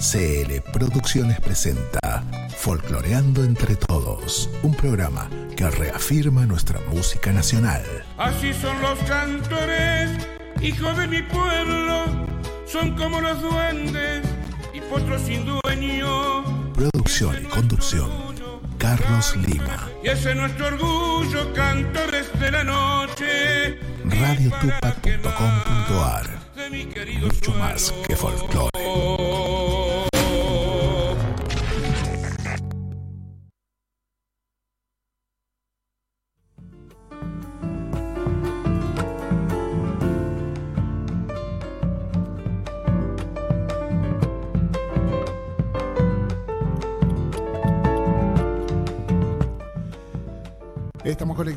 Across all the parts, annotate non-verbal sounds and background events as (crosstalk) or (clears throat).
CL Producciones presenta Folcloreando entre Todos, un programa que reafirma nuestra música nacional. Así son los cantores, hijos de mi pueblo, son como los duendes y potros sin dueño. Producción y conducción, Carlos Lima. Y ese es nuestro orgullo, cantores de la noche. Radiotupac.com.ar Mucho más que folclore.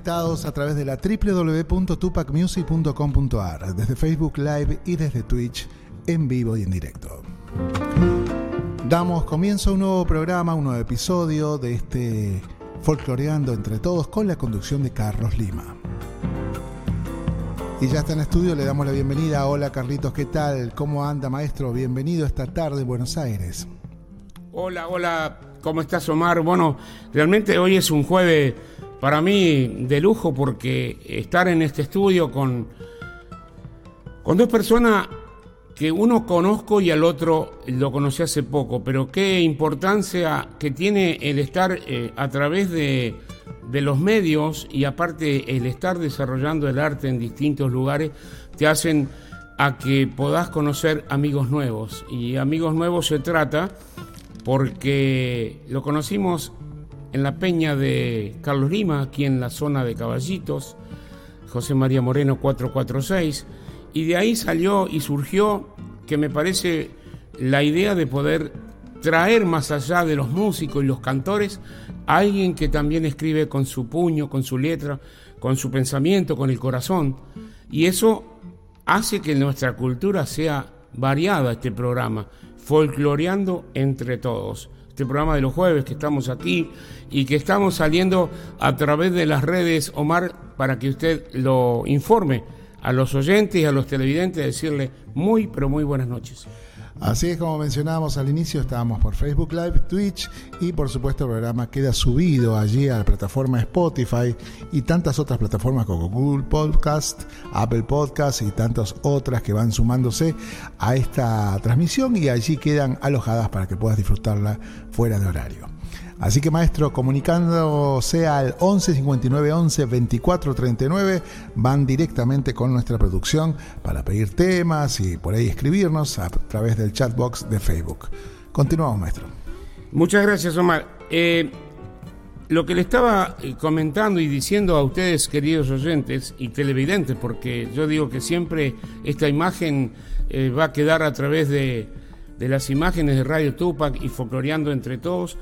A través de la www.tupacmusic.com.ar, desde Facebook Live y desde Twitch en vivo y en directo. Damos comienzo a un nuevo programa, un nuevo episodio de este Folcloreando entre todos con la conducción de Carlos Lima. Y ya está en estudio, le damos la bienvenida. Hola Carlitos, ¿qué tal? ¿Cómo anda maestro? Bienvenido esta tarde en Buenos Aires. Hola, hola, ¿cómo estás Omar? Bueno, realmente hoy es un jueves para mí de lujo porque estar en este estudio con, con dos personas que uno conozco y al otro lo conocí hace poco, pero qué importancia que tiene el estar eh, a través de, de los medios y aparte el estar desarrollando el arte en distintos lugares te hacen a que podás conocer amigos nuevos. Y amigos nuevos se trata porque lo conocimos en la peña de Carlos Lima, aquí en la zona de Caballitos, José María Moreno 446, y de ahí salió y surgió que me parece la idea de poder traer más allá de los músicos y los cantores a alguien que también escribe con su puño, con su letra, con su pensamiento, con el corazón. Y eso hace que nuestra cultura sea variada, este programa, folcloreando entre todos este programa de los jueves que estamos aquí y que estamos saliendo a través de las redes, Omar, para que usted lo informe a los oyentes y a los televidentes, decirle muy, pero muy buenas noches. Así es como mencionábamos al inicio, estábamos por Facebook Live, Twitch y por supuesto el programa queda subido allí a la plataforma Spotify y tantas otras plataformas como Google Podcast, Apple Podcast y tantas otras que van sumándose a esta transmisión y allí quedan alojadas para que puedas disfrutarla fuera de horario. Así que maestro, comunicándose al 11 59 11 24 39, van directamente con nuestra producción para pedir temas y por ahí escribirnos a través del chatbox de Facebook. Continuamos, maestro. Muchas gracias, Omar. Eh, lo que le estaba eh, comentando y diciendo a ustedes, queridos oyentes y televidentes, porque yo digo que siempre esta imagen eh, va a quedar a través de, las imágenes de Radio Tupac y folcloreando entre todos,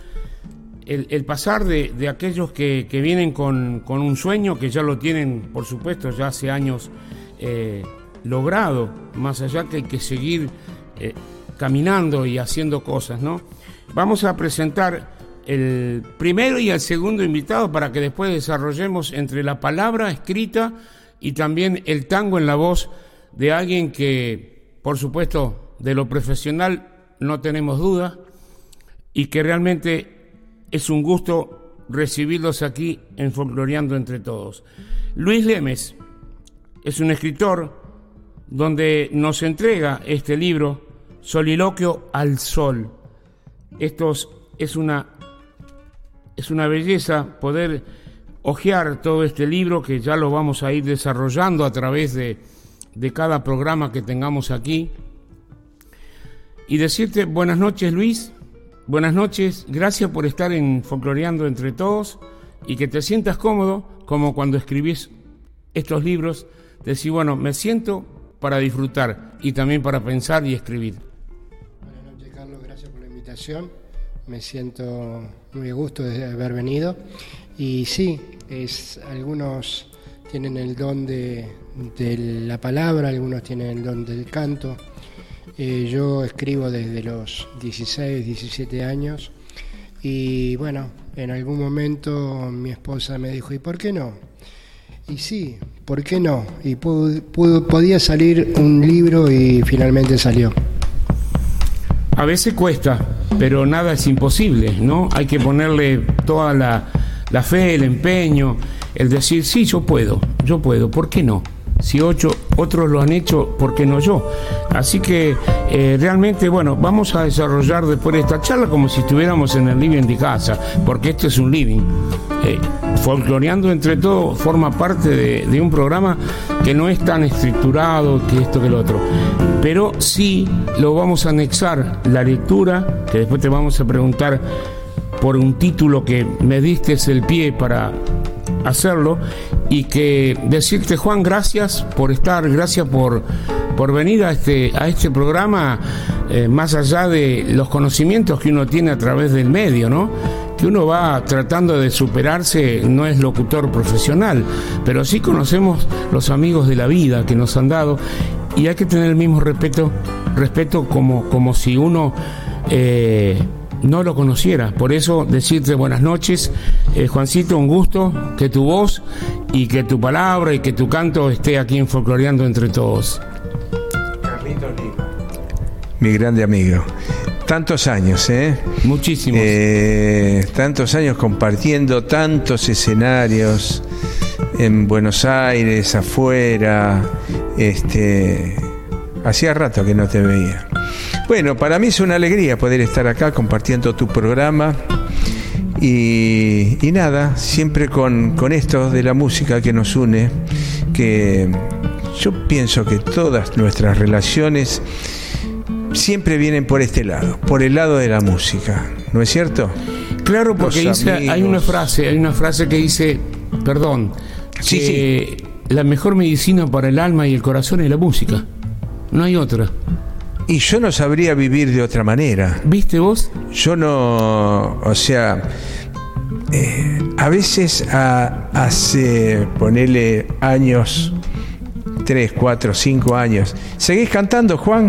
el, pasar de, aquellos que, vienen con, un sueño, que ya lo tienen, por supuesto, ya hace años eh, logrado, más allá que hay que seguir eh, caminando y haciendo cosas, ¿no? Vamos a presentar el primero y el segundo invitado para que después desarrollemos entre la palabra escrita y también el tango en la voz de alguien que, por supuesto, de lo profesional no tenemos duda y que realmente es un gusto recibirlos aquí en Folcloreando entre todos. Luis Lemes es un escritor donde nos entrega este libro, Soliloquio al Sol. Esto es una, es una belleza poder hojear todo este libro que ya lo vamos a ir desarrollando a través de, de cada programa que tengamos aquí. Y decirte buenas noches Luis, Buenas noches, gracias por estar en Folcloreando entre todos y que te sientas cómodo como cuando escribís estos libros, decir, bueno, me siento para disfrutar y también para pensar y escribir. Buenas noches, Carlos, gracias por la invitación. Me siento muy a gusto de haber venido. Y sí, es, algunos tienen el don de, de la palabra, algunos tienen el don del canto, eh, yo escribo desde los 16, 17 años y bueno, en algún momento mi esposa me dijo, ¿y por qué no? Y sí, ¿por qué no? Y podía salir un libro y finalmente salió. A veces cuesta, pero nada es imposible, ¿no? Hay que ponerle toda la fe, el empeño, el decir, sí, yo puedo, yo puedo, ¿por qué no? Si ocho, otros lo han hecho, ¿por qué no yo? Así que eh, realmente, bueno, vamos a desarrollar después de esta charla como si estuviéramos en el living de casa, porque este es un living. Eh, folcloreando entre todos forma parte de, de, un programa que no es tan estructurado que esto que lo otro. Pero sí lo vamos a anexar la lectura, que después te vamos a preguntar por un título que me diste el pie para hacerlo y que decirte Juan gracias por estar gracias por por venir a este a este programa eh, más allá de los conocimientos que uno tiene a través del medio no que uno va tratando de superarse no es locutor profesional pero sí conocemos los amigos de la vida que nos han dado y hay que tener el mismo respeto respeto como como si uno eh, no lo conociera. Por eso decirte buenas noches, eh, Juancito, un gusto que tu voz y que tu palabra y que tu canto esté aquí en Folcloreando entre todos. Carlito Lima. Mi grande amigo. Tantos años, ¿eh? Muchísimos. Eh, tantos años compartiendo tantos escenarios en Buenos Aires, afuera. Este, hacía rato que no te veía. Bueno, para mí es una alegría poder estar acá compartiendo tu programa. Y, y nada, siempre con, con, esto de la música que nos une, que yo pienso que todas nuestras relaciones siempre vienen por este lado, por el lado de la música, ¿no es cierto? Claro, porque dice, hay una frase, hay una frase que dice, perdón, sí, que sí. la mejor medicina para el alma y el corazón es la música. No hay otra. Y yo no sabría vivir de otra manera. ¿Viste vos? Yo no, o sea, eh, a veces a, hace, ponele años, tres, cuatro, cinco años, ¿seguís cantando, Juan?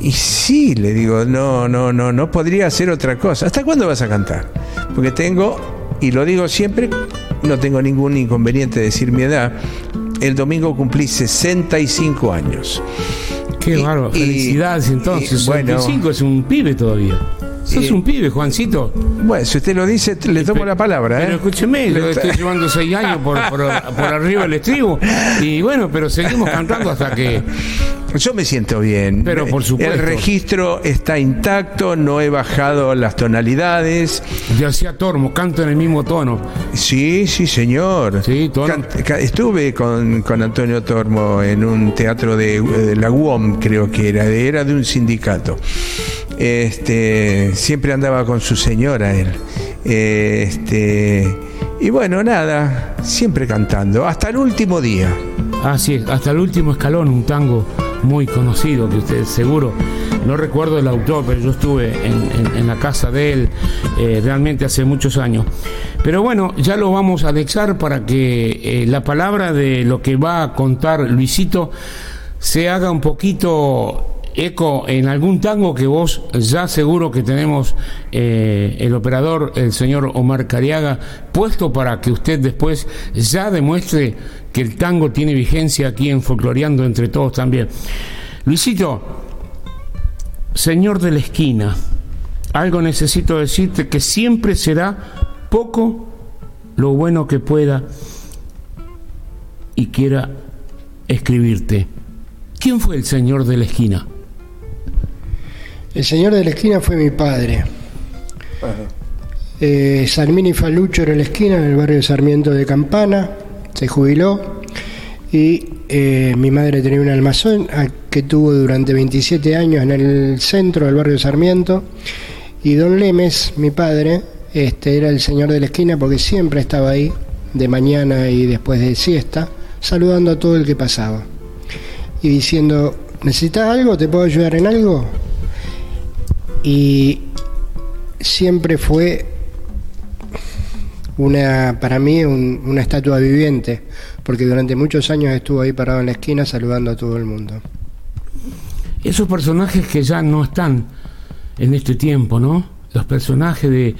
Y sí, le digo, no, no, no, no podría hacer otra cosa. ¿Hasta cuándo vas a cantar? Porque tengo, y lo digo siempre, no tengo ningún inconveniente de decir mi edad, el domingo cumplí 65 años. Qué bárbaro, felicidades entonces. y, bueno, 65 es un pibe todavía. Sos un pibe, Juancito. Bueno, si usted lo dice, le tomo la palabra, Pero ¿eh? escúcheme, yo estoy llevando seis (laughs) años por, por, por arriba del estribo. Y bueno, pero seguimos cantando hasta que. Yo me siento bien. Pero, por supuesto. El registro está intacto, no he bajado las tonalidades. Ya hacía Tormo, canto en el mismo tono. Sí, sí, señor. Sí, tono. Estuve con, con Antonio Tormo en un teatro de, de la UOM, creo que era, de- era de un sindicato. Este, siempre andaba con su señora él. Este, y bueno, nada, siempre cantando, hasta el último día. Así es, hasta el último escalón, un tango muy conocido que ustedes seguro, no recuerdo el autor, pero yo estuve en, la casa de él eh, realmente hace muchos años. Pero bueno, ya lo vamos a anexar para que eh, la palabra de lo que va a contar Luisito se haga un poquito eco en algún tango que vos ya seguro que tenemos eh, el operador, el señor Omar Cariaga, puesto para que usted después ya demuestre que el tango tiene vigencia aquí en Folcloreando entre todos también. Luisito, señor de la esquina, algo necesito decirte que siempre será poco lo bueno que pueda y quiera escribirte. ¿Quién fue el señor de la esquina? El señor de la esquina fue mi padre. Eh, Sarmini Falucho era la esquina en el barrio de Sarmiento de Campana, se jubiló y eh, mi madre tenía un almacén que tuvo durante 27 años en el centro del barrio de Sarmiento y don Lemes, mi padre, este era el señor de la esquina porque siempre estaba ahí de mañana y después de siesta saludando a todo el que pasaba y diciendo ¿necesitas algo? ¿te puedo ayudar en algo? Y siempre fue una para mí un- una estatua viviente porque durante muchos años estuvo ahí parado en la esquina saludando a todo el mundo Esos personajes que ya no están en este tiempo, ¿no? Los personajes de,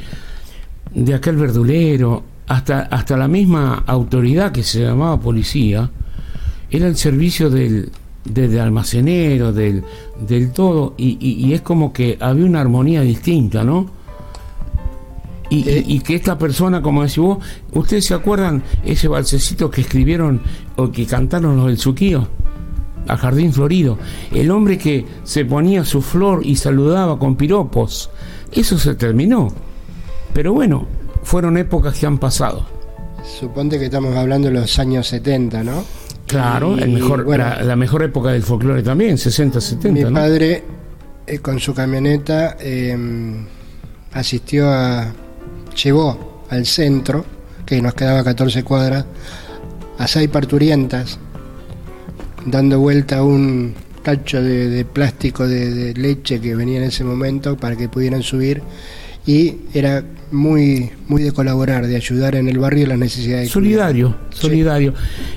de aquel verdulero, hasta, hasta la misma autoridad que se llamaba policía, era el servicio del, desde almacenero, del, del todo, y, y, es como que había una armonía distinta, ¿no? Y, y, que esta persona, como decís vos, ¿ustedes se acuerdan ese balsecito que escribieron o que cantaron los del Suquío? Al Jardín Florido. El hombre que se ponía su flor y saludaba con piropos. Eso se terminó. Pero bueno, fueron épocas que han pasado. Suponte que estamos hablando de los años 70, ¿no? Claro, el mejor, la, mejor época del folclore también, 60, 70. Mi padre, eh, con su camioneta, em, asistió a. llevó al centro, que nos quedaba a 14 cuadras, a seis parturientas, dando vuelta un cacho de, plástico de, leche que venía en ese momento para que pudieran subir y era muy muy de colaborar, de ayudar en el barrio las necesidades. Solidario, solidario.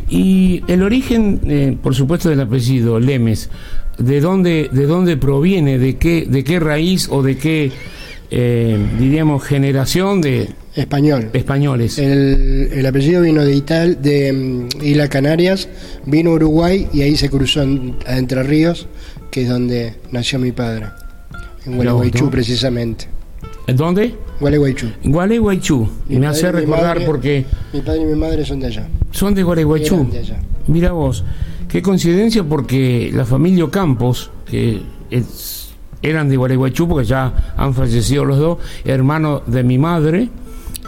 Y el origen, eh, por supuesto, del apellido Lemes, ¿de dónde, de dónde proviene? ¿De qué, de qué raíz o de qué, eh, diríamos, generación de... Español. Españoles. El, el apellido vino de Ital, de mm, Isla Canarias, vino a Uruguay y ahí se cruzó a Entre Ríos, que es donde nació mi padre, en Gualeguaychú precisamente. ¿En dónde? Gualeguaychú. Gualeguaychú. Me hace recordar porque. Mi padre y mi madre son de allá. Son de Gualeguaychú. Mira vos. Qué coincidencia porque la familia Campos, que eran de Gualeguaychú porque ya han fallecido los dos, hermano de mi madre,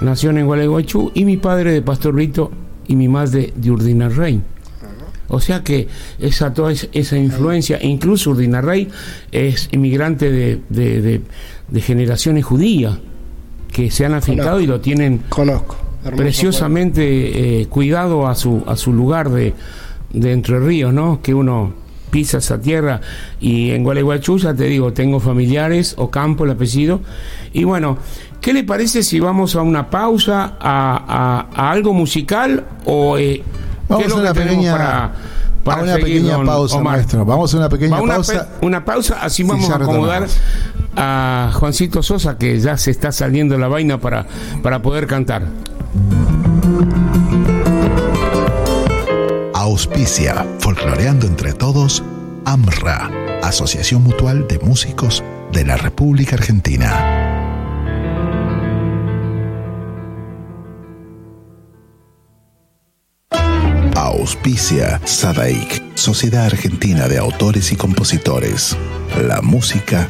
nació en Gualeguaychú, y mi padre de Pastor Rito y mi madre de Urdina Rey. O sea que esa toda esa influencia, incluso Urdina Rey es inmigrante de, de, de generaciones judías que se han afincado y lo tienen conozco preciosamente eh, cuidado a su a su lugar de, de Entre Ríos, ¿no? Que uno pisa esa tierra y en Gualeguaychú ya te digo, tengo familiares o campo el apellido y bueno, ¿qué le parece si vamos a una pausa a, a, algo musical o eh, vamos a una pequeña para una pequeña pausa, maestro. Vamos a una pequeña pausa. una pausa, así vamos a acomodar a Juancito Sosa, que ya se está saliendo la vaina para, para poder cantar. Auspicia, folcloreando entre todos, AMRA, Asociación Mutual de Músicos de la República Argentina. Auspicia Sadaik, Sociedad Argentina de Autores y Compositores. La música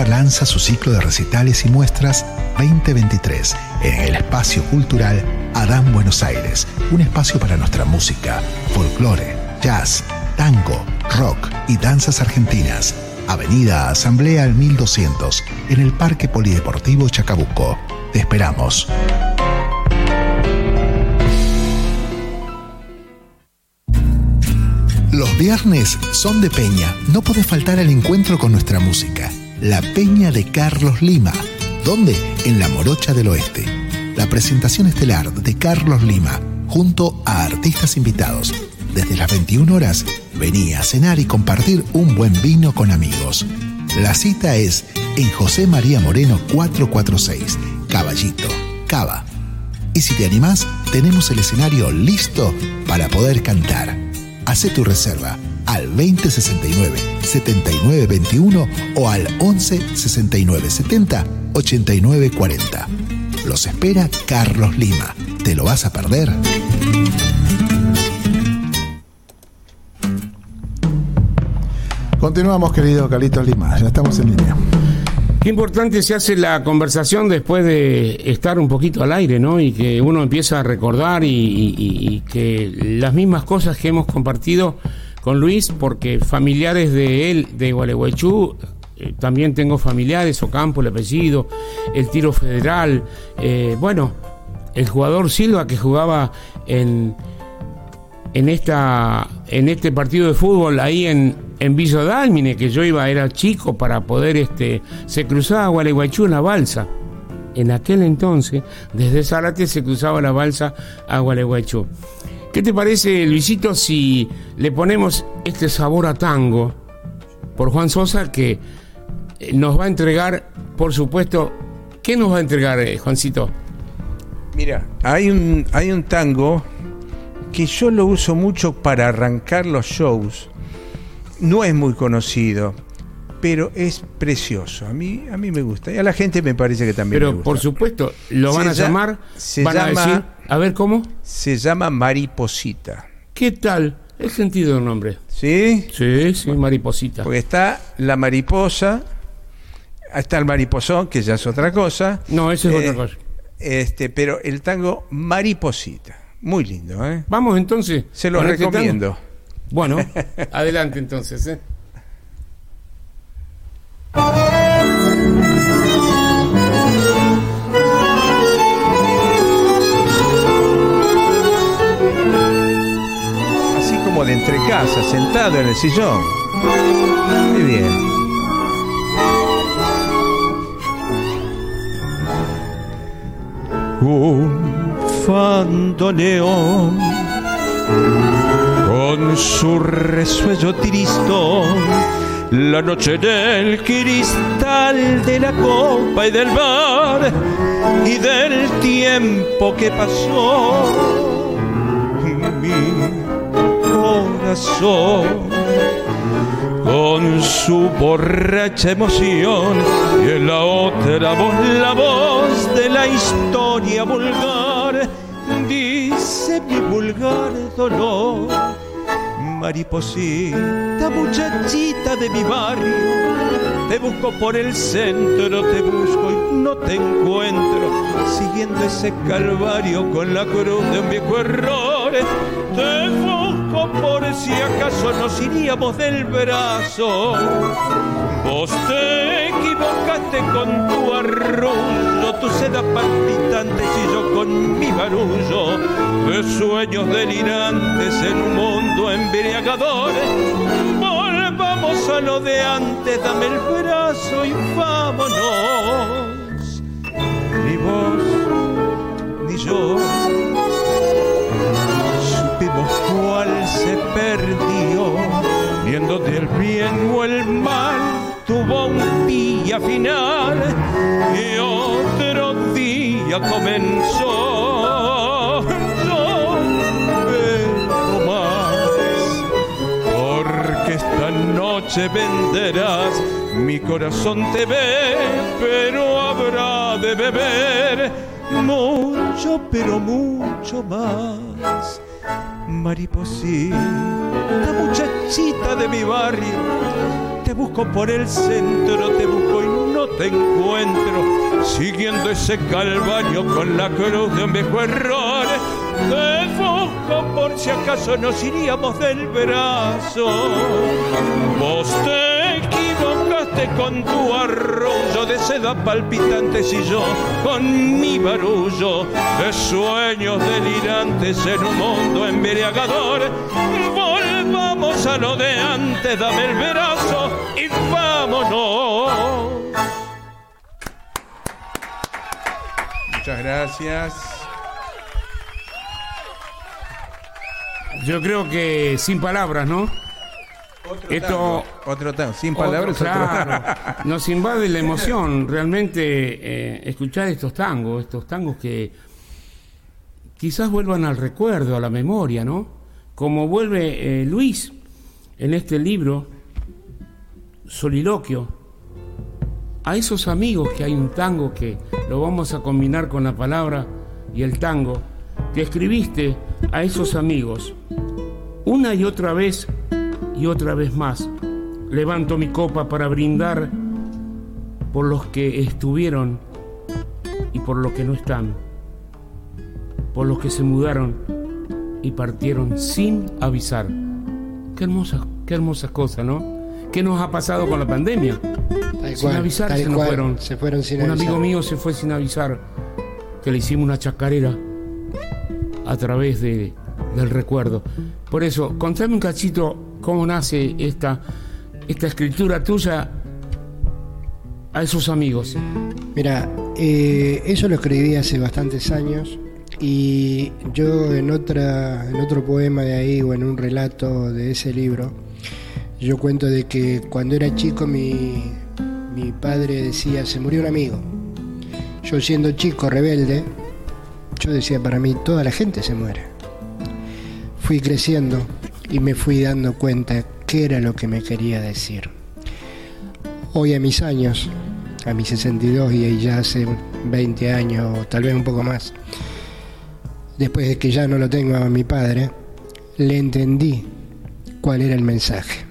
Lanza su ciclo de recitales y muestras 2023 en el espacio cultural Adán Buenos Aires, un espacio para nuestra música, folclore, jazz, tango, rock y danzas argentinas. Avenida Asamblea al 1200, en el Parque Polideportivo Chacabuco. Te esperamos. Los viernes son de Peña. No puede faltar el encuentro con nuestra música. La Peña de Carlos Lima. ¿Dónde? En la Morocha del Oeste. La presentación estelar de Carlos Lima, junto a artistas invitados. Desde las 21 horas, venía a cenar y compartir un buen vino con amigos. La cita es en José María Moreno 446, Caballito, Cava. Y si te animás, tenemos el escenario listo para poder cantar. Hace tu reserva al 2069 7921 o al 11 69 70 89 40. Los espera Carlos Lima. ¿Te lo vas a perder? Continuamos, querido Carlitos Lima. Ya estamos en línea. Qué importante se hace la conversación después de estar un poquito al aire, ¿no? Y que uno empieza a recordar y que las mismas cosas que hemos compartido con Luis porque familiares de él, de Gualeguaychú, eh, también tengo familiares, Ocampo, el apellido, el tiro federal, eh, bueno, el jugador Silva que jugaba en, en, esta, en este partido de fútbol ahí en, en Villa Dálmine, que yo iba, era chico para poder, este, se cruzaba Gualeguaychú en la balsa. En aquel entonces, desde Zárate se cruzaba la balsa a Gualeguaychú. ¿Qué te parece, Luisito, si le ponemos este sabor a tango por Juan Sosa que eh, nos va a entregar, por supuesto, ¿qué nos va a entregar, eh, Juancito? Mira, hay un, hay un tango que yo lo uso mucho para arrancar los shows. No es muy conocido, pero es precioso. A mí, a mí me gusta. Y a la gente me parece que también Pero le gusta. por supuesto, lo van Se a lla- llamar, se van a llama- decir, a ver cómo, Se llama Mariposita. ¿qué tal el sentido del nombre? ¿Sí? Sí, sí, mariposita. Porque está la mariposa, está el mariposón, que ya es otra cosa. No, eso es Eh, otra cosa. Este, pero el tango Mariposita. Muy lindo, ¿eh? Vamos entonces. Se lo este recomiendo. Bueno, (laughs) adelante entonces. ¿eh? Así como de entre casa, sentado en el sillón. Muy bien. Un fandoneón con su resuello tristón, la noche en el cristal de la copa y del bar y del tiempo que pasó. Mi corazón con su borracha emoción y en la otra voz la voz de la historia vulgar dice mi vulgar dolor mariposita muchachita de mi barrio. Te busco por el centro te busco y no te encuentro. Siguiendo ese calvario con la cruz de un viejo error te busco por si acaso nos iríamos del brazo Vos te equivocaste con tu arrullo, tu seda palpitante y yo con mi barullo de sueños delirantes en un mundo embriagador. Volvamos a lo de antes, dame el brazo y vámonos. Ni vos ni yo supimos cuál se perdió, viendo del bien o el mal, un día final y otro día comenzó. No más, porque esta noche venderás, mi corazón te ve, pero habrá de beber mucho, pero mucho más. Mariposita, muchachita de mi barrio, te busco por el centro, te busco y no te encuentro, siguiendo ese calvario con la cruz de un viejo error. Te busco por si acaso nos iríamos del brazo. Vos te equivocaste con tu arrullo de seda palpitantes y yo con mi barullo de sueños delirantes en un mundo embriagador. Volvamos a lo de antes, dame el brazo y vámonos. Muchas gracias. Yo creo que sin palabras, ¿no? Esto Otro tango, sin Otro, palabras, otro- claro. (laughs) Nos invade la emoción realmente eh, escuchar estos tangos, estos tangos que quizás vuelvan al recuerdo, a la memoria, ¿no? Como vuelve eh, Luis en este libro, Soliloquio, a esos amigos que hay un tango que lo vamos a combinar con la palabra y el tango, que escribiste a esos amigos una y otra vez y otra vez más. Levanto mi copa para brindar por los que estuvieron y por los que no están, por los que se mudaron y partieron sin avisar. Qué hermosa, qué hermosa cosa, ¿no? ¿Qué nos ha pasado con la pandemia? Tal sin cual, avisar se nos fueron. Se fueron sin Un avisar. amigo mío se fue sin avisar que le hicimos una chacarera a través de, del recuerdo. Por eso, contame un cachito cómo nace esta esta escritura tuya a esos amigos? Mira, eh, eso lo escribí hace bastantes años y yo en, otra, en otro poema de ahí o en un relato de ese libro, yo cuento de que cuando era chico mi, mi padre decía, se murió un amigo. Yo siendo chico rebelde, yo decía, para mí toda la gente se muere. Fui creciendo y me fui dando cuenta qué era lo que me quería decir. Hoy a mis años, a mis 62 y ya hace 20 años o tal vez un poco más, después de que ya no lo tengo a mi padre, le entendí cuál era el mensaje.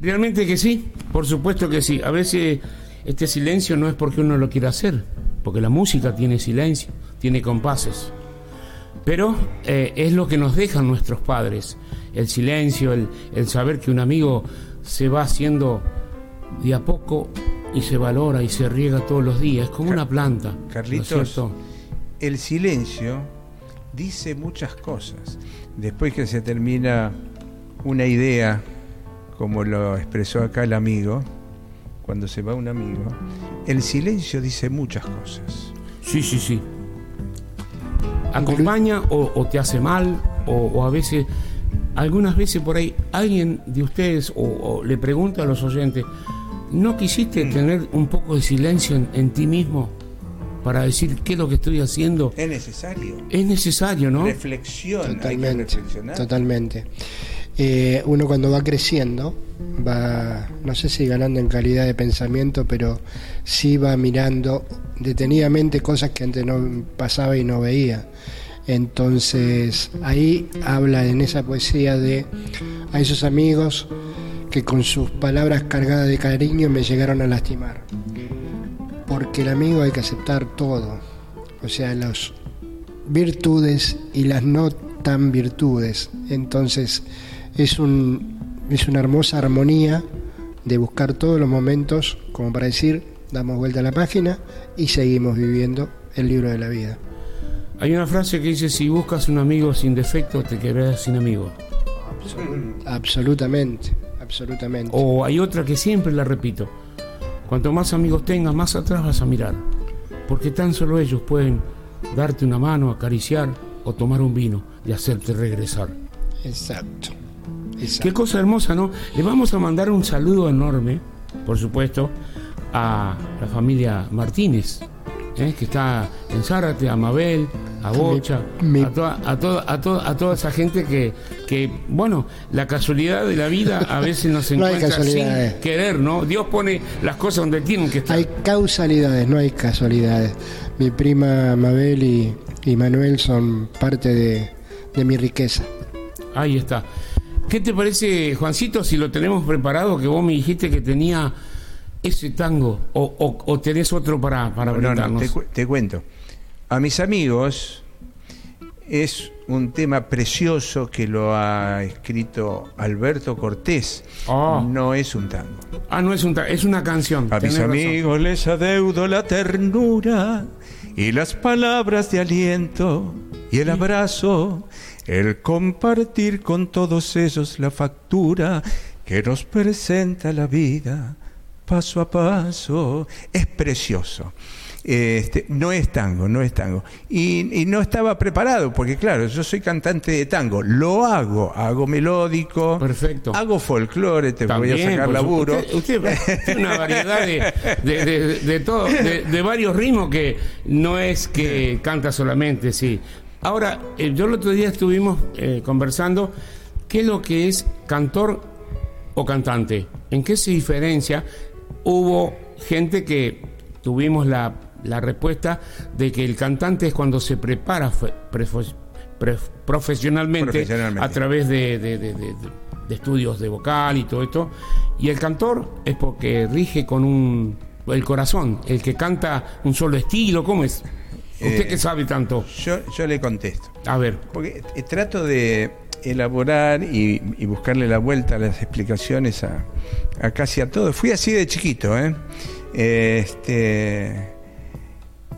Realmente que sí, por supuesto que sí. A veces este silencio no es porque uno lo quiera hacer, porque la música tiene silencio, tiene compases. Pero eh, es lo que nos dejan nuestros padres, el silencio, el, el saber que un amigo se va haciendo de a poco y se valora y se riega todos los días, es como una planta. ¿no es Carlitos, el silencio dice muchas cosas. Después que se termina una idea, como lo expresó acá el amigo, cuando se va un amigo, el silencio dice muchas cosas. Sí, sí, sí. Acompaña o, o te hace mal, o, o a veces, algunas veces por ahí, alguien de ustedes o, o le pregunta a los oyentes, ¿no quisiste tener un poco de silencio en, en ti mismo para decir qué es lo que estoy haciendo? Es necesario. Es necesario, ¿no? Reflexión, hay que Totalmente, reflexionar. totalmente. Eh, uno cuando va creciendo, va, no sé si ganando en calidad de pensamiento, pero sí va mirando detenidamente cosas que antes no pasaba y no veía. Entonces ahí habla en esa poesía de a esos amigos que con sus palabras cargadas de cariño me llegaron a lastimar. Porque el amigo hay que aceptar todo, o sea, las virtudes y las no tan virtudes. Entonces es, un, es una hermosa armonía de buscar todos los momentos como para decir, damos vuelta a la página y seguimos viviendo el libro de la vida. Hay una frase que dice, si buscas un amigo sin defecto, te quedarás sin amigo. Absolutamente, absolutamente. O hay otra que siempre la repito. Cuanto más amigos tengas, más atrás vas a mirar. Porque tan solo ellos pueden darte una mano, acariciar o tomar un vino y hacerte regresar. Exacto. Qué cosa hermosa, ¿no? Le vamos a mandar un saludo enorme, por supuesto, a la familia Martínez, ¿eh? que está en Zárate, a Mabel, a Bocha, a, toda, a, toda, a, toda, a toda esa gente que, que, bueno, la casualidad de la vida a veces nos (laughs) No hay encuentra sin querer, ¿no? Dios pone las cosas donde tienen que estar. Hay causalidades, no hay casualidades. Mi prima Mabel y, y Manuel son parte de, de mi riqueza. Ahí está. ¿Qué te parece, Juancito, si lo tenemos preparado? Que vos me dijiste que tenía ese tango, o, o- o tenés otro para, para No, no, brindarnos. te, cu- te cuento. A mis amigos es un tema precioso que lo ha escrito Alberto Cortés. Ah. No es un tango. Ah, no es un ta- es una canción. A mis razón. amigos les adeudo la ternura y las palabras de aliento y el abrazo, el compartir con todos ellos la factura que nos presenta la vida paso a paso. Es precioso. Este, no es tango, no es tango. Y, y no estaba preparado, porque claro, yo soy cantante de tango, lo hago, hago melódico, Perfecto. hago folclore, te voy a También, sacar laburo. Usted, usted (laughs) tiene una variedad de, de, de- de todo, de, de varios ritmos que no es que canta solamente, sí. Ahora, eh, yo el otro día estuvimos eh, conversando qué es lo que es cantor o cantante, en qué se diferencia. Hubo gente que tuvimos la, la respuesta de que el cantante es cuando se prepara profesionalmente, Profesionalmente. a través de, de- de- de- estudios de vocal y todo esto. Y el cantor es porque rige con un el corazón, el que canta un solo estilo, ¿cómo es? Usted Eh, que sabe tanto. Yo, yo le contesto. A ver, Porque eh, trato de elaborar y, y buscarle la vuelta a las explicaciones a, a casi a todo. Fui así de chiquito, ¿eh? Este,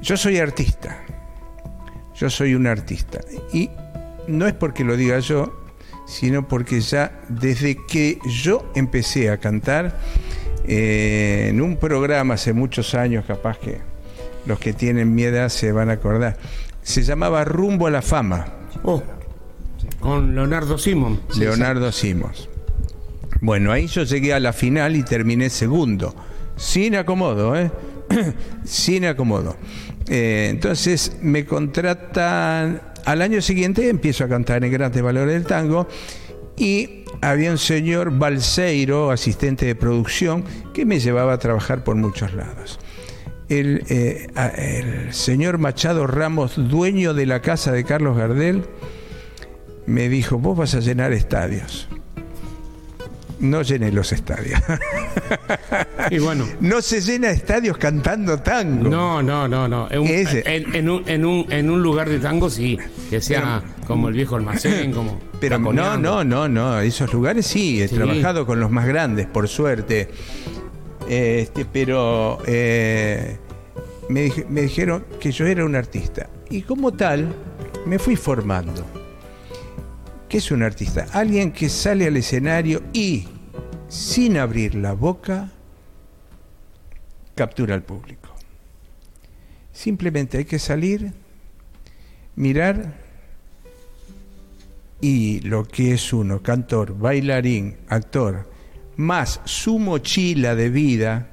yo soy artista. Yo soy un artista. Y no es porque lo diga yo, sino porque ya desde que yo empecé a cantar eh, en un programa hace muchos años, capaz que los que tienen mi edad se van a acordar, se llamaba Rumbo a la Fama. Oh, con Leonardo Simon. Leonardo Simons. Bueno, ahí yo llegué a la final y terminé segundo, sin acomodo, ¿eh? (clears throat) sin acomodo. Eh, entonces me contratan, al año siguiente empiezo a cantar en Grandes Valores del Tango y había un señor Balseiro, asistente de producción, que me llevaba a trabajar por muchos lados. El, eh, el señor Machado Ramos, dueño de la casa de Carlos Gardel, me dijo, vos vas a llenar estadios. No llené los estadios. Y bueno. no se llena estadios cantando tango. No, no, no, no. En un, Ese. en, en un, en, un, en un lugar de tango sí, que sea como el viejo almacén, como... Pero no, no, no, no. Esos lugares sí, he Sí. trabajado con los más grandes, por suerte. Este, pero eh, me dijeron que yo era un artista. Y como tal, me fui formando. ¿Qué es un artista? Alguien que sale al escenario y, sin abrir la boca, captura al público. Simplemente hay que salir, mirar y lo que es uno, cantor, bailarín, actor, más su mochila de vida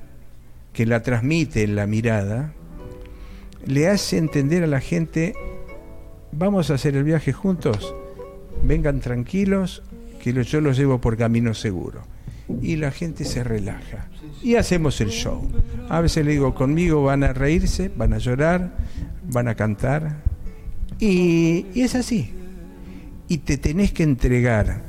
que la transmite en la mirada, le hace entender a la gente, vamos a hacer el viaje juntos, vengan tranquilos, que yo los llevo por camino seguro. Y la gente se relaja. Y hacemos el show. A veces le digo, conmigo van a reírse, van a llorar, van a cantar. Y, y es así y te tenés que entregar.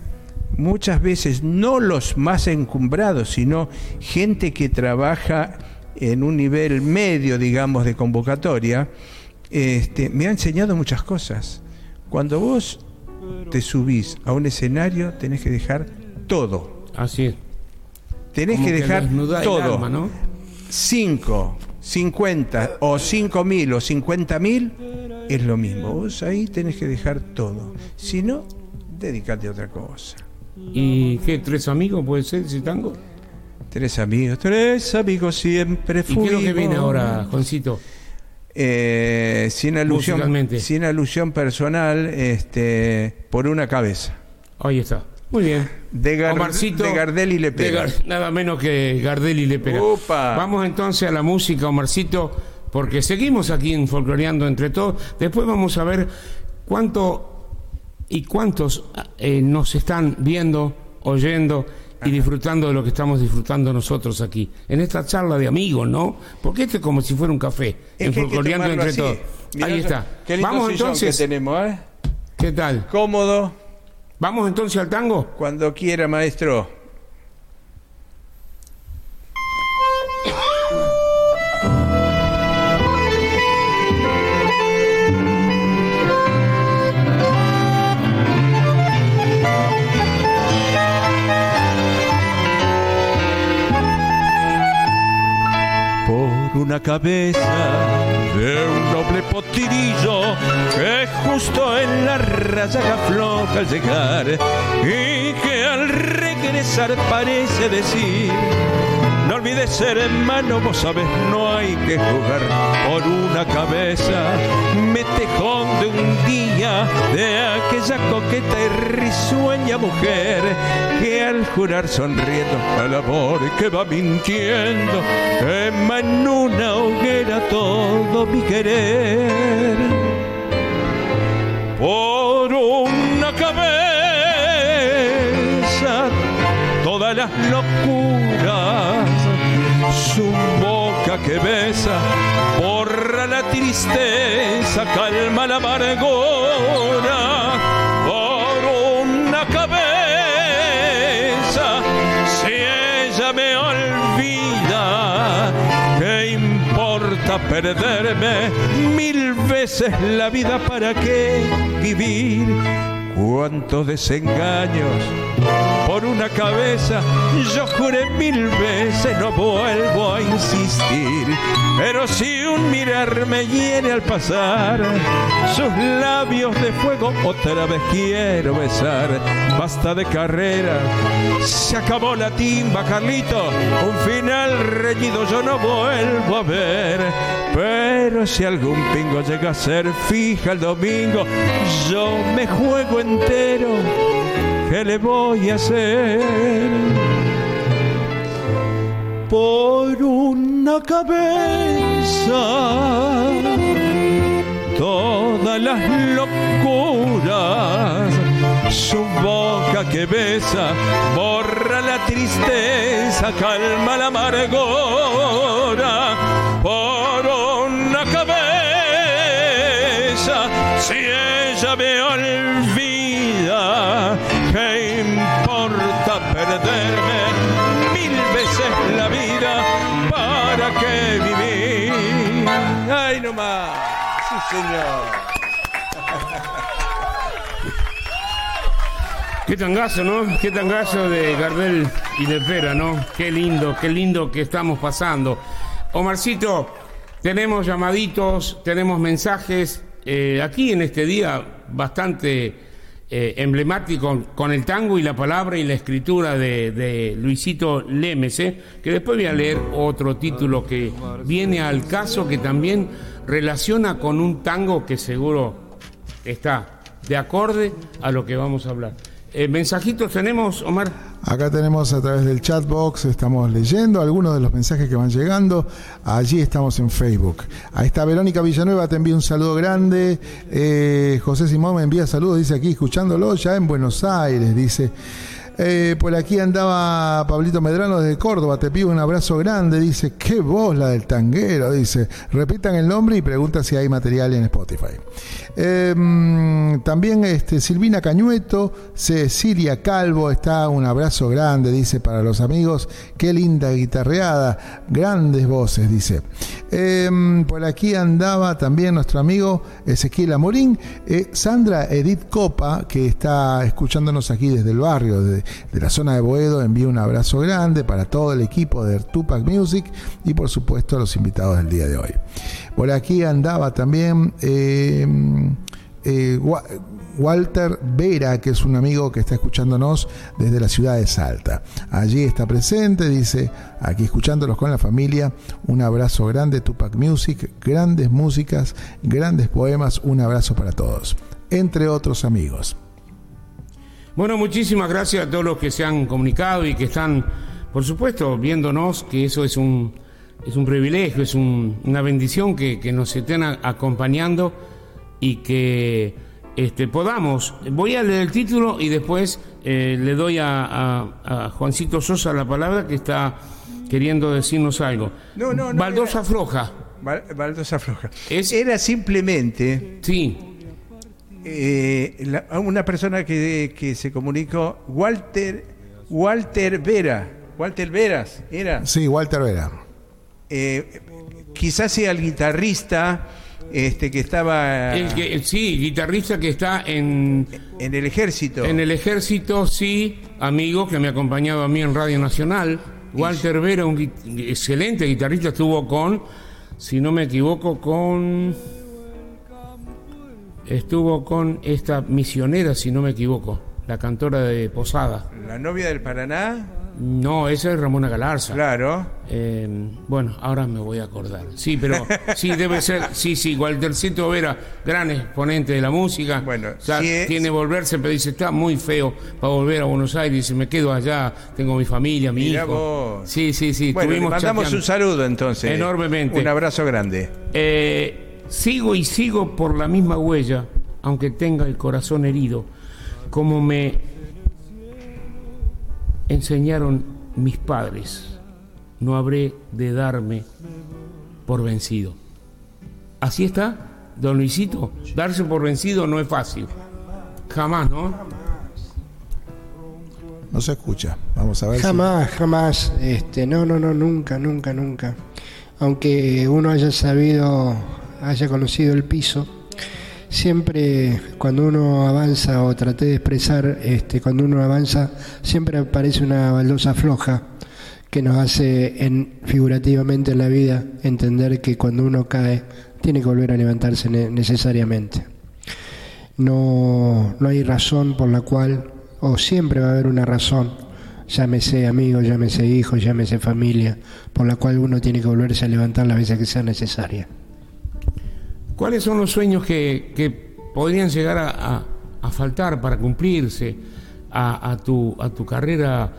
Muchas veces no los más encumbrados, sino gente que trabaja en un nivel medio, digamos, de convocatoria, este, me ha enseñado muchas cosas. Cuando vos te subís a un escenario, tenés que dejar todo. Así es. Tenés Como que dejar todo. alma, ¿no? 5, 50 o 5 mil o 50 mil es lo mismo. Vos ahí tenés que dejar todo. Si no, dedicate a otra cosa. ¿Y qué? ¿Tres amigos puede ser ese tango? Tres amigos, tres amigos siempre ¿Y qué es lo que fuimos. viene ahora, Juancito? Eh, sin alusión, Musicalmente. sin alusión personal, este, por una cabeza. Ahí está. Muy bien. De, Gar- Omarcito, de Gardel y Lepera. Gar- nada menos que Gardel y Lepera. Upa. Vamos entonces a la música, Omarcito, porque seguimos aquí en Folcloreando entre todos. Después vamos a ver cuánto y cuántos eh, nos están viendo, oyendo y disfrutando de lo que estamos disfrutando nosotros aquí. En esta charla de amigos, ¿no? Porque esto es como si fuera un café. En entre así. todos. Mirá Ahí está. Qué lindo Vamos entonces. que tenemos, ¿eh? ¿Qué tal? Cómodo, Vamos entonces al tango. cuando quiera, maestro. Una cabeza de un noble potirillo que justo en la raya afloja al llegar y que al regresar parece decir olvides ser hermano, vos sabes, no hay que jugar por una cabeza. Metejón de un día de aquella coqueta y risueña mujer que al jurar sonriendo al amor que va mintiendo quema en una hoguera todo mi querer. Por una cabeza todas las locuras, su boca que besa, borra la tristeza, calma la amargura, por una cabeza, si ella me olvida, ¿qué importa perderme mil veces la vida para qué vivir? Cuántos desengaños por una cabeza. Yo juré mil veces, no vuelvo a insistir. Pero si un mirar me hiere al pasar, sus labios de fuego otra vez quiero besar. Basta de carrera, se acabó la timba, Carlito. Un final reñido yo no vuelvo a ver. Pero si algún pingo llega a ser fija el domingo, yo me juego entero. ¿Qué le voy a hacer? Por una cabeza, todas las locuras, su boca que besa, borra la tristeza, calma la amargura. Señor! Qué tangazo, ¿no? Qué tangazo de Gardel y de Pera, ¿no? Qué lindo, qué lindo que estamos pasando. Omarcito, tenemos llamaditos, tenemos mensajes. eh, aquí en este día bastante eh, emblemático con el tango y la palabra y la escritura de, de Luisito Lemes, ¿eh? que después voy a leer otro título que viene al caso que también relaciona con un tango que seguro está de acorde a lo que vamos a hablar. Eh, ¿Mensajitos tenemos, Omar? Acá tenemos a través del chat box, estamos leyendo algunos de los mensajes que van llegando. Allí estamos en Facebook. Ahí está Verónica Villanueva, te envía un saludo grande. Eh, José Simón me envía saludos, dice aquí, escuchándolo ya en Buenos Aires, dice. Eh, por aquí andaba Pablito Medrano desde Córdoba, te pido un abrazo grande, dice, qué voz la del tanguero, dice, repitan el nombre y pregunta si hay material en Spotify. Mm, también este, Silvina Cañueto, Cecilia Calvo, está un abrazo grande, dice, para los amigos, qué linda guitarreada, grandes voces, dice. Eh, por aquí andaba también nuestro amigo Ezequiel Amorín, eh, Sandra Edith Copa, que está escuchándonos aquí desde el barrio, de, de la zona de Boedo, envía un abrazo grande para todo el equipo de Tupac Music y por supuesto a los invitados del día de hoy. Por aquí andaba también eh, eh, Wa- Walter Vera, que es un amigo que está escuchándonos desde la ciudad de Salta. Allí está presente, dice, aquí escuchándolos con la familia, un abrazo grande, Tupac Music, grandes músicas, grandes poemas, un abrazo para todos, entre otros amigos. Bueno, muchísimas gracias a todos los que se han comunicado y que están, por supuesto, viéndonos, que eso es un, es un privilegio, es un- una bendición que, que nos estén a- acompañando y que este, podamos. Voy a leer el título y después eh, le doy a, a- a Juancito Sosa la palabra que está queriendo decirnos algo. No, no, no, Baldosa era- Floja. Baldosa Floja. Es- Era simplemente Sí, eh, la- una persona que, que se comunicó, Walter, Walter Vera, Walter Veras, era. Sí, Walter Vera. Eh, quizás sea el guitarrista este, que estaba el que, sí, guitarrista que está en, en el ejército. En el ejército, sí, amigo que me ha acompañado a mí en Radio Nacional. Walter Vera, un excelente guitarrista, estuvo con, si no me equivoco, con. Estuvo con esta misionera, si no me equivoco, la cantora de Posada. La novia del Paraná, No, esa es Ramona Galarza. claro. Eh, bueno, ahora me voy a acordar. Sí, pero (laughs) sí, debe ser. Sí, sí, Waltercito Vera, gran exponente de la música. Bueno, Ya si es- tiene volverse, pero dice, está muy feo para volver a Buenos Aires. Dice, me quedo allá, tengo mi familia, mi Mirá hijo. vos. Sí, sí, sí. Bueno, le mandamos chateando. un saludo entonces. Enormemente. Un abrazo grande. Eh, sigo y sigo por la misma huella, aunque tenga el corazón herido, como me enseñaron mis padres. No habré de darme por vencido. Así está, don Luisito. Darse por vencido no es fácil. Jamás, ¿no? No se escucha. Vamos a ver. si- Jamás, jamás. Este, no, no, no, nunca, nunca, nunca. Aunque uno haya sabido, haya conocido el piso, siempre cuando uno avanza o traté de expresar, este, cuando uno avanza, siempre aparece una baldosa floja que nos hace en, figurativamente en la vida entender que cuando uno cae tiene que volver a levantarse necesariamente. No, no hay razón por la cual, o siempre va a haber una razón, llámese amigo, llámese hijo, llámese familia, por la cual uno tiene que volverse a levantar las veces que sea necesaria. ¿Cuáles son los sueños que, podrían llegar a, faltar para cumplirse a, tu, a tu carrera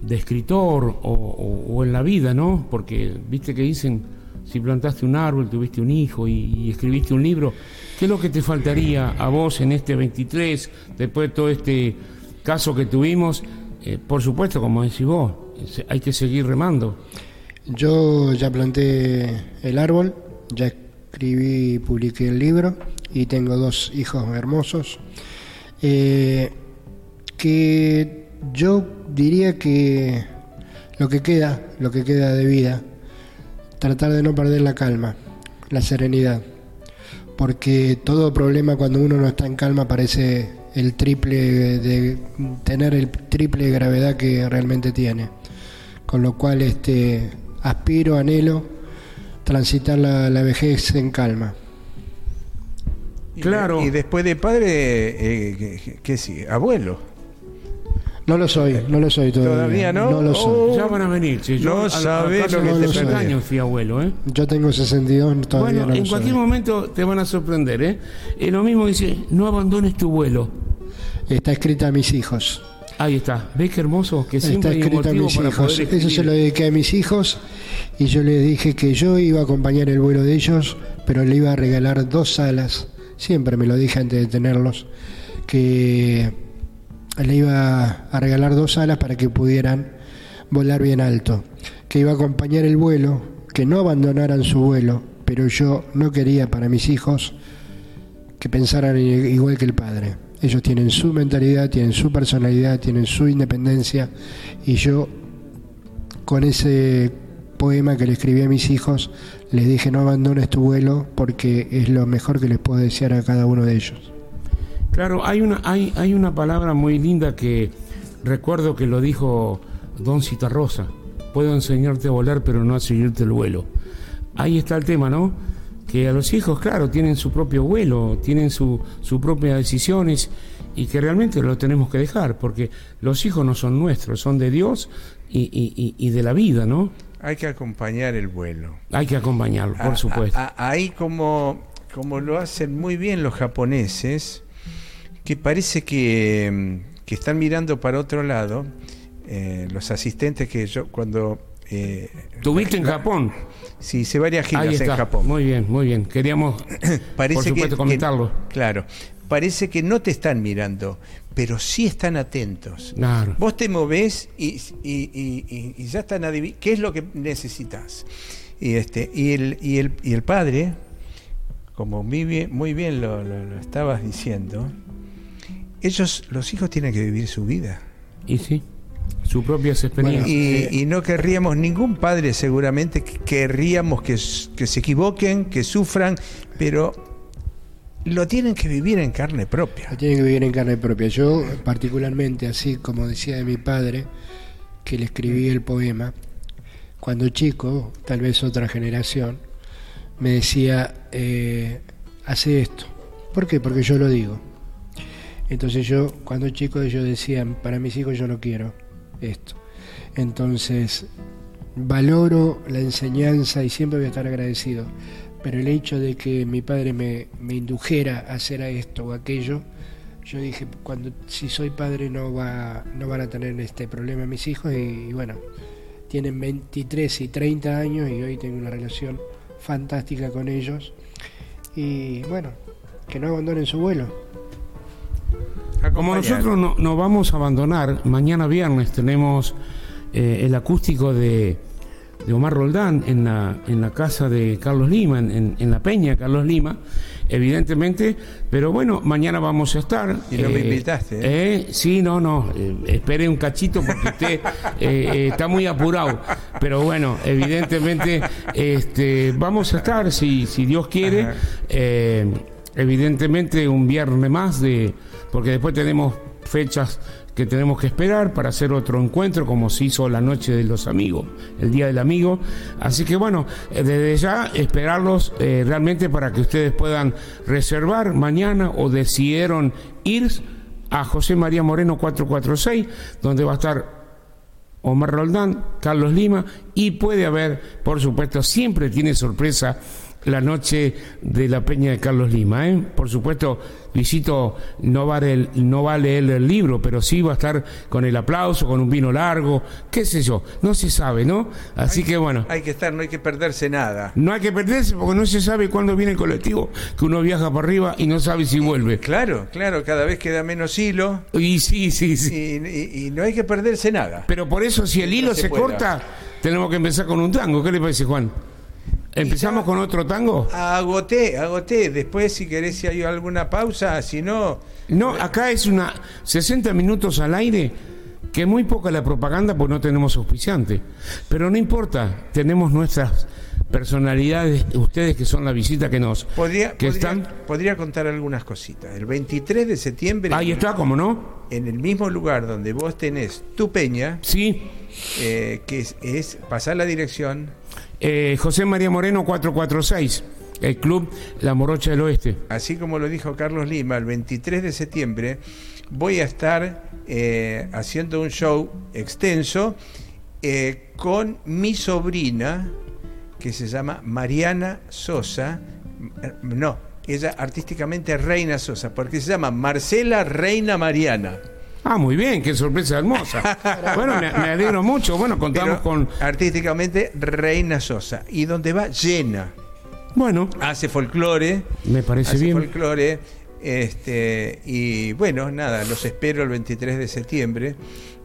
de escritor o, en la vida, ¿no? Porque viste que dicen, si plantaste un árbol, tuviste un hijo y, escribiste un libro, ¿qué es lo que te faltaría a vos en este 23, después de todo este caso que tuvimos? Eh, por supuesto, como decís vos, hay que seguir remando. Yo ya planté el árbol, ya escribí y publiqué el libro y tengo dos hijos hermosos eh, que yo diría que lo que queda, lo que queda de vida, tratar de no perder la calma, la serenidad, porque todo problema cuando uno no está en calma parece el triple de tener el triple de gravedad que realmente tiene, con lo cual este aspiro, anhelo transitar la, vejez en calma. Claro. Y, después de padre, eh, ¿qué, sigue? Abuelo. No lo soy, no lo soy todavía. ¿Todavía no? No lo soy. ya van a venir. Si yo no sabes lo que no te años fui abuelo, ¿eh? Yo tengo 62, todavía bueno, en cualquier momento te van a sorprender, ¿eh? Es lo mismo dice, no abandones tu vuelo. Está escrita a mis hijos. Ahí está. ¿Ves qué hermoso? Que siempre está escrito a mis hijos. Eso se lo dediqué a mis hijos y yo les dije que yo iba a acompañar el vuelo de ellos, pero le iba a regalar dos alas. Siempre me lo dije antes de tenerlos, que le iba a regalar dos alas para que pudieran volar bien alto. Que iba a acompañar el vuelo, que no abandonaran su vuelo, pero yo no quería para mis hijos que pensaran igual que el padre ellos tienen su mentalidad, tienen su personalidad, tienen su independencia y yo con ese poema que le escribí a mis hijos les dije no abandones tu vuelo porque es lo mejor que les puedo desear a cada uno de ellos. Claro, hay una, hay, hay una palabra muy linda que recuerdo que lo dijo Don Citarrosa. Puedo enseñarte a volar pero no a seguirte el vuelo. Ahí está el tema, ¿no? Que a los hijos, claro, tienen su propio vuelo, tienen sus su propias decisiones y que realmente lo tenemos que dejar, porque los hijos no son nuestros, son de Dios y, de la vida, ¿no? Hay que acompañar el vuelo. Hay que acompañarlo, por supuesto. ahí como, como lo hacen muy bien los japoneses, que parece que, que están mirando para otro lado, eh, los asistentes que yo cuando eh, ¿Tuviste en Japón? Sí, hice varias giras en Japón. Muy bien, muy bien. Queríamos, (clears throat) Parece que, comentarlo. claro. Parece que no te están mirando, pero sí están atentos. Claro. Vos te movés y, ya están adivinando qué es lo que necesitas. Y, este, y, el, y, el, y el padre, como muy bien, muy bien lo, lo estabas diciendo, ellos, los hijos tienen que vivir su vida. Y sí. Sus propias experiencias. y, no querríamos, ningún padre seguramente querríamos que, que se equivoquen, que sufran, pero lo tienen que vivir en carne propia. Lo tienen que vivir en carne propia. Yo, particularmente, así como decía de mi padre, que le escribí el poema, cuando chico, tal vez otra generación, me decía, eh, hace esto. ¿Por qué? Porque yo lo digo. Entonces yo, cuando chico, ellos decían, para mis hijos yo no quiero esto. Entonces, valoro la enseñanza y siempre voy a estar agradecido, pero el hecho de que mi padre me, indujera a hacer esto o aquello, yo dije, cuando si soy padre no, va, no van a tener este problema mis hijos y, bueno, tienen 23 y 30 años y hoy tengo una relación fantástica con ellos y bueno, que no abandonen su vuelo. Como nosotros no, nos vamos a abandonar, mañana viernes tenemos eh, el acústico de, Omar Roldán en la, en la casa de Carlos Lima, en, la peña de Carlos Lima, evidentemente, pero bueno, mañana vamos a estar. Y no me eh, invitaste. ¿eh? sí, no, no, espere un cachito porque usted está muy apurado, pero bueno, evidentemente este, vamos a estar, si, si Dios quiere evidentemente un viernes más de porque después tenemos fechas que tenemos que esperar para hacer otro encuentro como se hizo la noche de los amigos, el día del amigo. Así que bueno, eh, desde ya esperarlos eh, realmente para que ustedes puedan reservar mañana o decidieron ir a José María Moreno 446, donde va a estar Omar Roldán, Carlos Lima y puede haber, por supuesto, siempre tiene sorpresa la noche de la Peña de Carlos Lima. ¿eh? Por supuesto, Luisito no va, a leer, no va a leer el libro, pero sí va a estar con el aplauso, con un vino largo, qué sé yo, no se sabe, ¿no? Así que bueno. Hay que estar, no hay que perderse nada. No hay que perderse porque no se sabe cuándo viene el colectivo, que uno viaja para arriba y no sabe si vuelve. Claro, claro, cada vez queda menos hilo. Y sí, sí, sí. Y, y, no hay que perderse nada. Pero por eso, si el hilo se, se corta, tenemos que empezar con un tango. ¿Qué le parece, Juan? ¿Empezamos con otro tango? Agoté, agoté. Después, si querés, si hay alguna pausa, si no. No, acá es una 60 minutos al aire, que muy poca la propaganda porque no tenemos auspiciante. Pero no importa, tenemos nuestras personalidades, ustedes que son la visita que nos. Podría, que están... podría contar algunas cositas. El 23 de septiembre. Ahí está, ¿cómo no? En el mismo lugar donde vos tenés tu peña. Sí. Eh, que es, es pasar la dirección eh, José María Moreno 446, el club La Morocha del Oeste. Así como lo dijo Carlos Lima, el 23 de septiembre voy a estar eh, haciendo un show extenso eh, con mi sobrina, que se llama Mariana Sosa, no, ella artísticamente Reina Sosa, porque se llama Marcela Reina Mariana. Ah, muy bien, qué sorpresa hermosa. (laughs) bueno, me, alegro mucho. Bueno, contamos con. Artísticamente, Reina Sosa. Y donde va llena. Bueno. Hace folclore. Me parece hace bien. folclore. Este, y bueno, nada, los espero el 23 de septiembre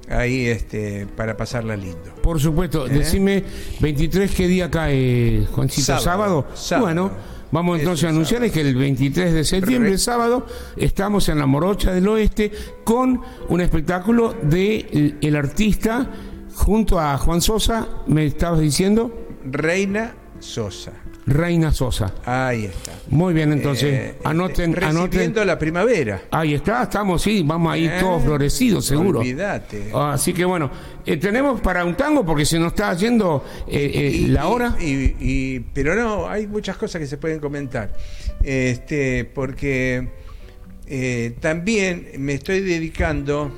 ahí este para pasarla lindo. Por supuesto, ¿Eh? decime 23 qué día cae, Juancito, sábado. sábado. Bueno, Vamos entonces a anunciarles que el 23 de septiembre, sábado, estamos en la Morocha del Oeste con un espectáculo de el artista junto a Juan Sosa, me estabas diciendo. Reina Sosa. Reina Sosa. Ahí está. Muy bien, entonces, eh, anoten, recibiendo la primavera. Ahí está, estamos, sí, vamos a ir todos florecidos, seguro. Olvídate. Así que bueno, eh, tenemos para un tango porque se nos está yendo eh, la hora. Y, pero no, hay muchas cosas que se pueden comentar. Este, porque también me estoy dedicando,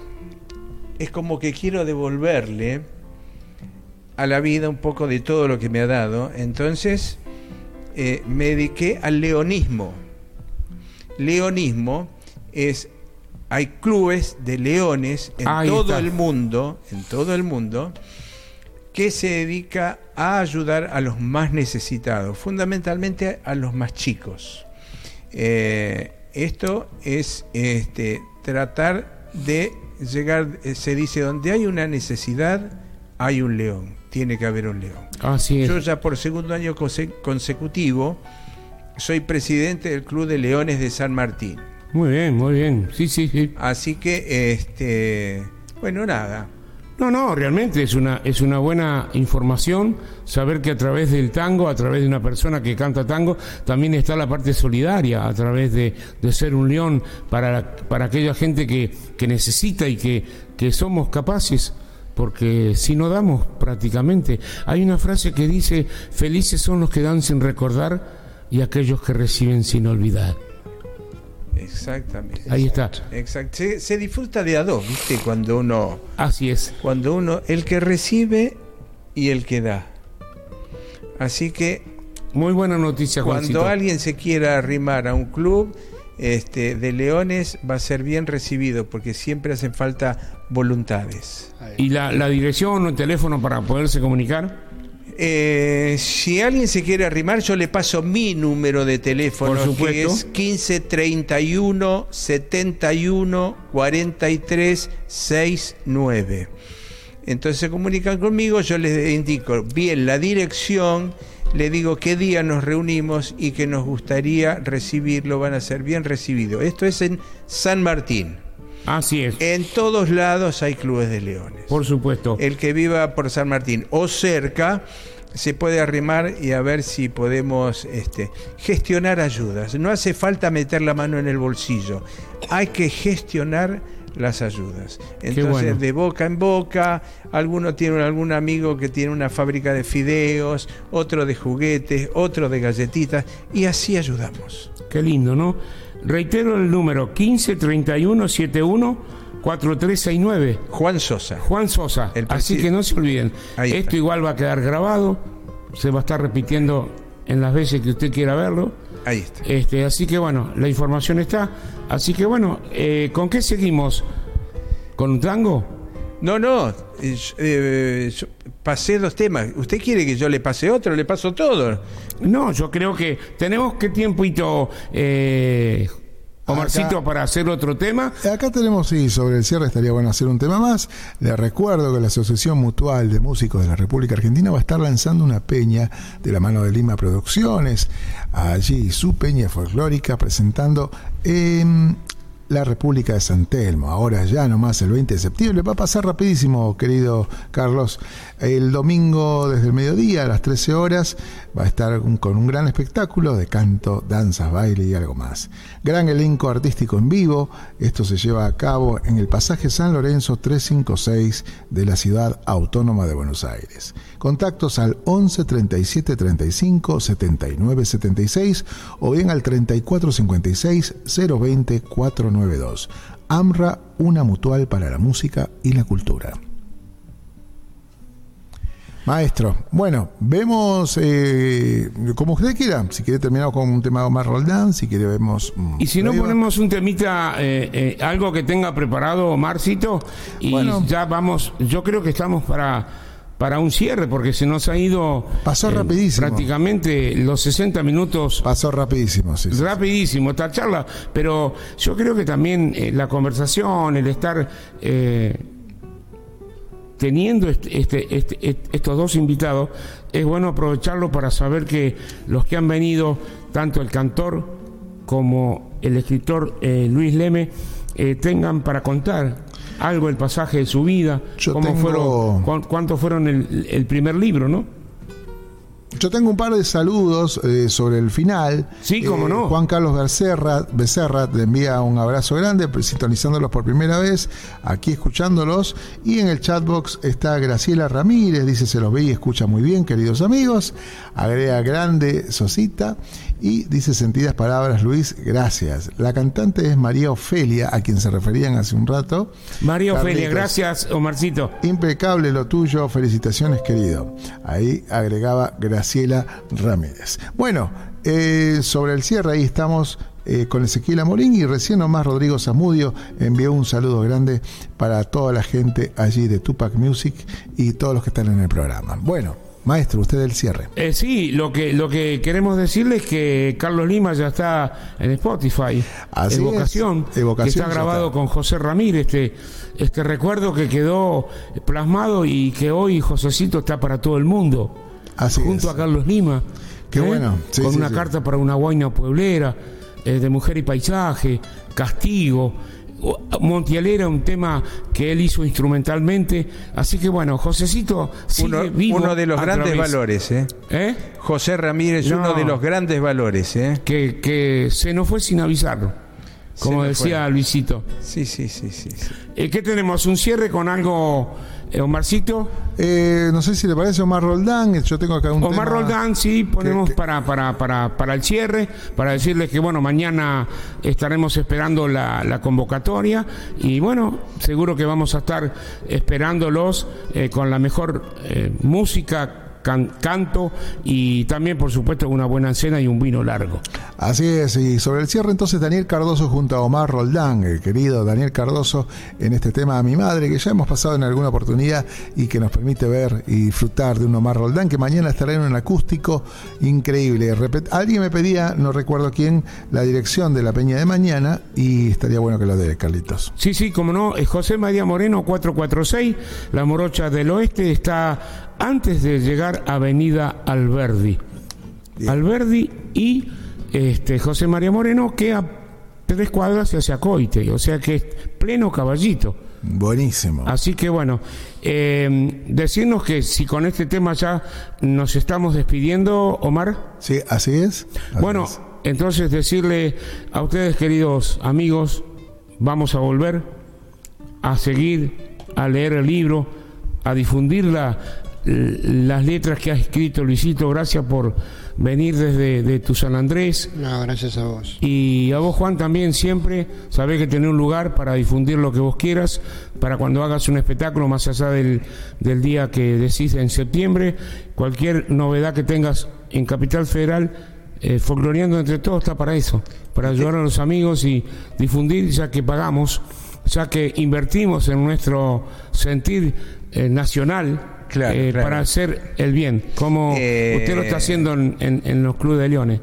es como que quiero devolverle a la vida un poco de todo lo que me ha dado. Entonces eh, me dediqué al leonismo. Leonismo es, hay clubes de leones en todo el mundo, en todo el mundo, que se dedica a ayudar a los más necesitados, fundamentalmente a los más chicos. Eh, esto es este, tratar de llegar, eh, se dice, donde hay una necesidad, hay un león tiene que haber un león. Así es. Yo ya por segundo año consecutivo soy presidente del Club de Leones de San Martín. Muy bien, muy bien. Sí, sí, sí. Así que, este, bueno, nada. No, no, realmente es una, es una buena información saber que a través del tango, a través de una persona que canta tango, también está la parte solidaria, a través de, de ser un león para, para aquella gente que, que necesita y que, que somos capaces porque si no damos prácticamente, hay una frase que dice, felices son los que dan sin recordar y aquellos que reciben sin olvidar. Exactamente. Ahí está. Exacto. Se, disfruta de a dos, ¿viste? Cuando uno... Así es. Cuando uno, el que recibe y el que da. Así que... Muy buena noticia, Juancito. Cuando alguien se quiera arrimar a un club este, de leones va a ser bien recibido porque siempre hacen falta voluntades. ¿Y la, dirección o el teléfono para poderse comunicar? Eh, si alguien se quiere arrimar, yo le paso mi número de teléfono, que es 15 31 71 43 69. Entonces se comunican conmigo, yo les indico bien la dirección le digo qué día nos reunimos y que nos gustaría recibirlo, van a ser bien recibidos. Esto es en San Martín. Así es. En todos lados hay clubes de leones. Por supuesto. El que viva por San Martín o cerca, se puede arrimar y a ver si podemos este, gestionar ayudas. No hace falta meter la mano en el bolsillo, hay que gestionar las ayudas. Entonces, de boca en boca, alguno tiene algún amigo que tiene una fábrica de fideos, otro de juguetes, otro de galletitas, y así ayudamos. Qué lindo, ¿no? Reitero el número 153171 4369. Juan Sosa. Juan Sosa. Así que no se olviden. Esto igual va a quedar grabado, se va a estar repitiendo en las veces que usted quiera verlo. Ahí está. Este, así que bueno, la información está. Así que bueno, eh, ¿con qué seguimos? ¿Con un tango? No, no. Eh, pasé dos temas. ¿Usted quiere que yo le pase otro? Le paso todo. No, yo creo que tenemos que tiempito, eh, Omarcito, para hacer otro tema. Acá tenemos, sí, sobre el cierre estaría bueno hacer un tema más. Le recuerdo que la Asociación Mutual de Músicos de la República Argentina va a estar lanzando una peña de la mano de Lima Producciones. Allí su peña folclórica presentando en la República de San Telmo. Ahora ya nomás el 20 de septiembre. Va a pasar rapidísimo, querido Carlos. El domingo desde el mediodía a las 13 horas va a estar con un gran espectáculo de canto, danzas, baile y algo más. Gran elenco artístico en vivo. Esto se lleva a cabo en el pasaje San Lorenzo 356 de la ciudad autónoma de Buenos Aires. Contactos al 11 37 35 79 76 o bien al 34 56 020 492. AMRA, una mutual para la música y la cultura. Maestro, bueno, vemos eh, como usted quiera. Si quiere terminar con un tema más Roldán, si quiere vemos. y si no ponemos un temita, eh, eh, algo que tenga preparado Marcito, y ya vamos. Yo creo que estamos para para un cierre, porque se nos ha ido. Pasó rapidísimo. Prácticamente los 60 minutos. Pasó rapidísimo, sí. Rapidísimo esta charla, pero yo creo que también la conversación, el estar teniendo este, este, este, estos dos invitados, es bueno aprovecharlo para saber que los que han venido, tanto el cantor como el escritor eh, Luis Leme, eh, tengan para contar algo el pasaje de su vida, cómo fueron, cuántos fueron el, el primer libro, ¿no? Yo tengo un par de saludos eh, sobre el final. Sí, cómo no. Juan Carlos Becerra, Becerra te envía un abrazo grande, sintonizándolos por primera vez, aquí escuchándolos. Y en el chatbox está Graciela Ramírez, dice se los ve y escucha muy bien, queridos amigos. Agrega grande Sosita y dice sentidas palabras, Luis, gracias. La cantante es María Ofelia, a quien se referían hace un rato. María Ofelia, gracias, Omarcito. Impecable lo tuyo, felicitaciones, querido. Ahí agregaba Graciela Ramírez. Bueno, eh, sobre el cierre, ahí estamos eh, con Ezequiel Amorín y recién nomás Rodrigo Zamudio envió un saludo grande para toda la gente allí de Tupac Music y todos los que están en el programa. Bueno. Maestro, usted del cierre. Eh, sí, lo que, lo que queremos decirle es que Carlos Lima ya está en Spotify. Así Evocación, que está grabado con José Ramírez, este, este recuerdo que quedó plasmado y que hoy Josecito está para todo el mundo. Así junto a Carlos Lima. Qué ¿eh? bueno. con una carta para una guaina pueblera, eh, de mujer y paisaje, castigo. Montiel un tema que él hizo instrumentalmente. Así que bueno, Josecito sigue uno, uno de los grandes valores, ¿eh? ¿eh? José Ramírez, uno de los grandes valores, ¿eh? Que, que se nos fue sin avisarlo. Como decía Luisito. Sí, sí, sí, sí. Eh, ¿Qué tenemos? ¿Un cierre con algo Omarcito. Eh, no sé si le parece Omar Roldán. Yo tengo acá un Omar Roldán, sí, ponemos Para, para, para, para, el cierre, para decirles que, bueno, mañana estaremos esperando la, convocatoria y, bueno, seguro que vamos a estar esperándolos eh, con la mejor música canto y también, por supuesto, una buena cena y un vino largo. Así es, y sobre el cierre entonces Daniel Cardoso junto a Omar Roldán, el querido Daniel Cardoso, en este tema a mi madre, que ya hemos pasado en alguna oportunidad y que nos permite ver y disfrutar de un Omar Roldán, que mañana estará en un acústico increíble. alguien me pedía, no recuerdo quién, la dirección de la Peña de mañana y estaría bueno que lo dé, Carlitos. Sí, sí, como no, José María Moreno 446, La Morocha del Oeste, está antes de llegar a Avenida Alberdi. Alberdi y este, José María Moreno, que a tres cuadras hacia Coite, o sea que es pleno caballito. Buenísimo. Así que bueno, eh, decirnos que si con este tema ya nos estamos despidiendo, Omar. Sí, así es. Así Bueno, es. entonces decirle a ustedes, queridos amigos, vamos a volver a seguir, a leer el libro, a difundir la- las letras que ha escrito Luisito. Gracias por venir desde de tu San Andrés. No, gracias a vos. Y a vos, Juan, también siempre sabés que tenés un lugar para difundir lo que vos quieras, para cuando hagas un espectáculo más allá del, del día que decís en septiembre, cualquier novedad que tengas en Capital Federal, eh, folcloreando entre todos está para eso, para ayudar a los amigos y difundir, ya que pagamos, ya que invertimos en nuestro sentir eh, nacional. Claro, eh, claro. para hacer el bien, como Eh, usted lo está haciendo en, en- en los clubes de leones.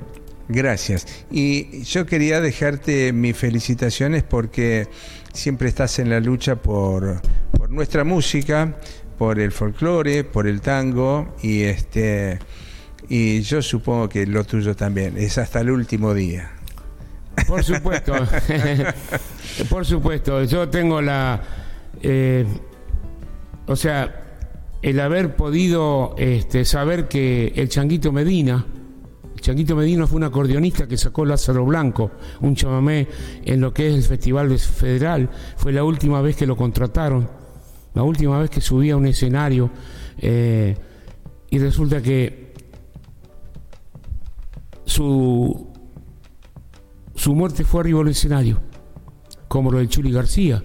Gracias. Y yo quería dejarte mis felicitaciones porque siempre estás en la lucha por, por nuestra música, por el folclore, por el tango y este y yo supongo que lo tuyo también. Es hasta el último día. Por supuesto, (laughs) por supuesto, yo tengo la, eh, o sea, el haber podido este, saber que el Changuito Medina, el Changuito Medina fue un acordeonista que sacó Lázaro Blanco, un chamamé en lo que es el Festival de Federal, fue la última vez que lo contrataron, la última vez que subía a un escenario, eh, y resulta que su su muerte fue arriba del escenario, como lo del Chuli García,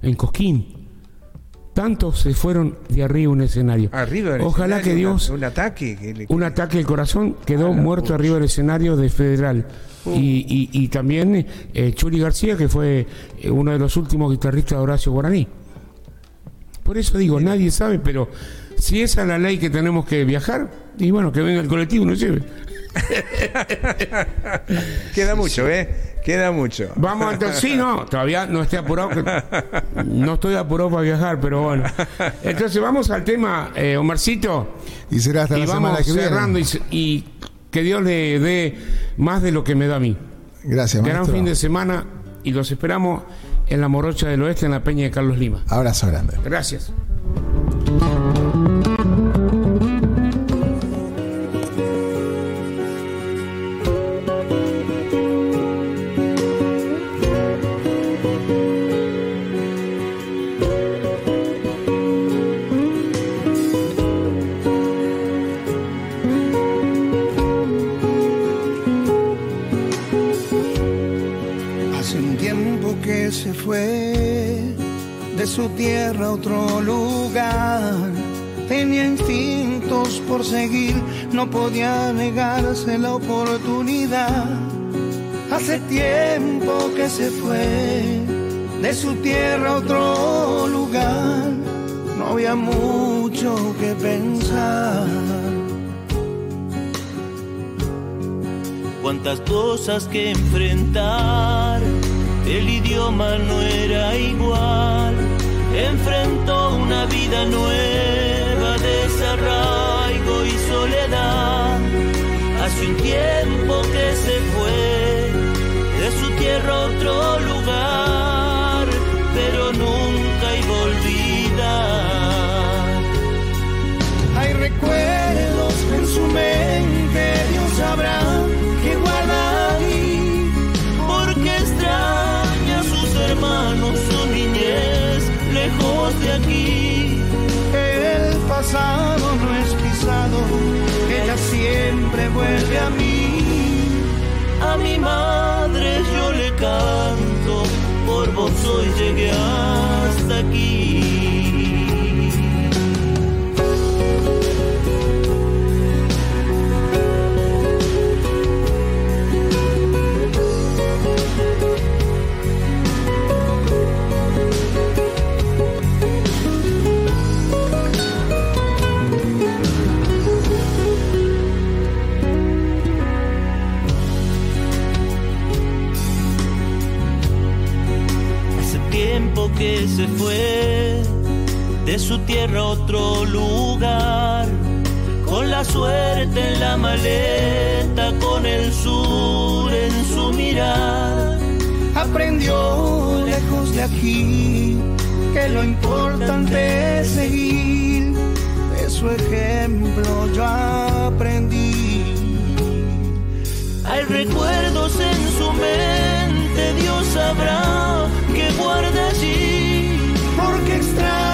en Cosquín. Tantos se fueron de arriba un escenario. Arriba del Ojalá escenario, que Dios, una- un ataque que le- un ataque al corazón, quedó Ah, muerto pucha. arriba del escenario de Federal. Uh. Y, y- y también eh, Chuli García, que fue eh, uno de los últimos guitarristas de Horacio Guaraní. Por eso digo, nadie sabe, pero si esa es la ley que tenemos que viajar, y bueno, que venga el colectivo y nos lleve. (laughs) Queda mucho, ¿eh? Queda mucho. Vamos entonces, sí, no, todavía no estoy apurado, que- no estoy apurado para viajar, pero bueno. Entonces vamos al tema, eh, Omarcito, Y será hasta y la semana vamos que viene. cerrando y, y que Dios le dé más de lo que me da a mí. Gracias, Gran maestro. fin de semana y los esperamos en la Morocha del Oeste, en la Peña de Carlos Lima. Abrazo grande. Gracias. Se fue de su tierra a otro lugar. No había mucho que pensar. cuántas cosas que enfrentar. El idioma no era igual. Enfrentó una vida nueva, desarraigo y soledad. Hace un tiempo que se fue tierra otro lugar, pero nunca iba a olvidar. Hay recuerdos en su mente, Dios sabrá que guarda ahí. porque extraña a sus hermanos, su niñez, lejos de aquí. El pasado no es pisado, ella siempre vuelve a mí. A mi madre por vos hoy llegué hasta aquí. Maleta, con el sur en su mirar. aprendió lejos de aquí que lo importante es seguir. De su ejemplo yo aprendí. Hay recuerdos en su mente, Dios sabrá que guarda allí. Porque extraña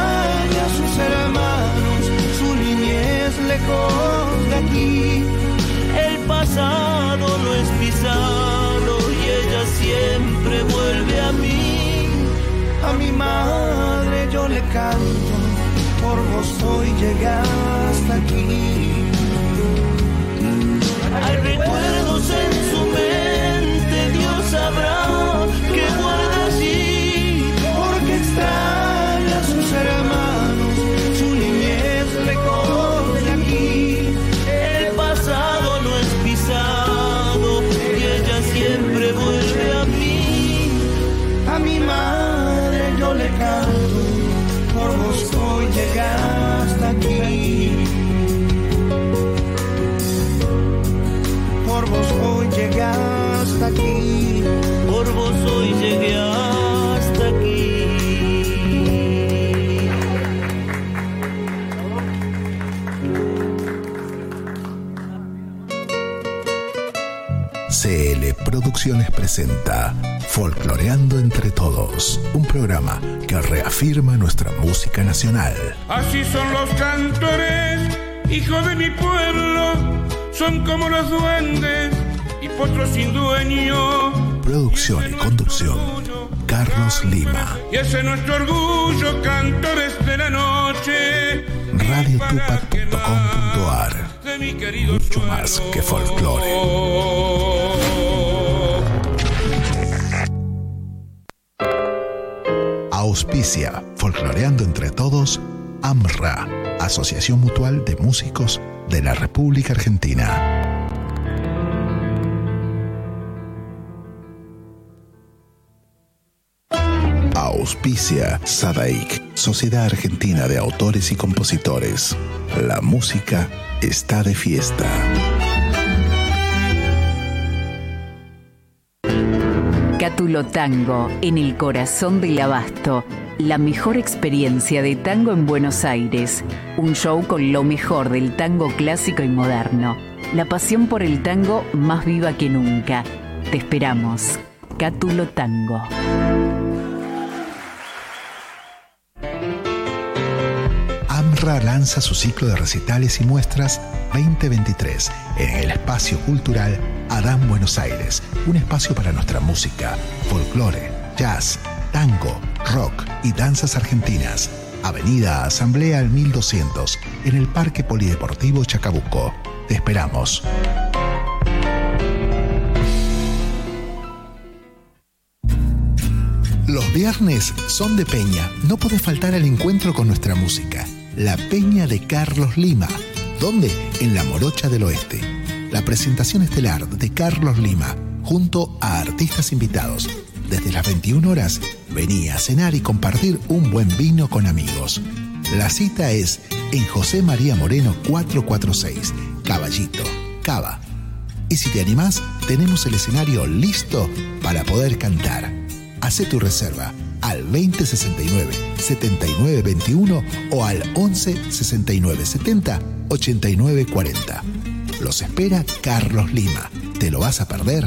hoy llegaste aquí. Producciones presenta Folcloreando entre Todos, un programa que reafirma nuestra música nacional. Así son los cantores, hijos de mi pueblo, son como los duendes y potros sin dueño. Producción y conducción, Carlos Lima. Y ese es nuestro orgullo, cantores de la noche. radiotupac.com.ar Mucho más que folclore. Auspicia, folcloreando entre todos, AMRA, Asociación Mutual de Músicos de la República Argentina. Auspicia Sadaik, Sociedad Argentina de Autores y Compositores. La música está de fiesta. Cátulo Tango, en el corazón del abasto. La mejor experiencia de tango en Buenos Aires. Un show con lo mejor del tango clásico y moderno. La pasión por el tango más viva que nunca. Te esperamos. Cátulo Tango. AMRA lanza su ciclo de recitales y muestras 2023 en el espacio cultural Adán Buenos Aires, un espacio para nuestra música, folclore, jazz, tango, rock y danzas argentinas. Avenida Asamblea al 1200, en el Parque Polideportivo Chacabuco. Te esperamos. Los viernes son de Peña. No puede faltar el encuentro con nuestra música. La Peña de Carlos Lima. ¿Dónde? En la Morocha del Oeste. La presentación estelar de Carlos Lima, junto a artistas invitados. Desde las 21 horas, vení a cenar y compartir un buen vino con amigos. La cita es en José María Moreno 446, Caballito, Cava. Y si te animás, tenemos el escenario listo para poder cantar. Hacé tu reserva al 2069 7921 o al 11 69 70 89 40. Los espera Carlos Lima. ¿Te lo vas a perder?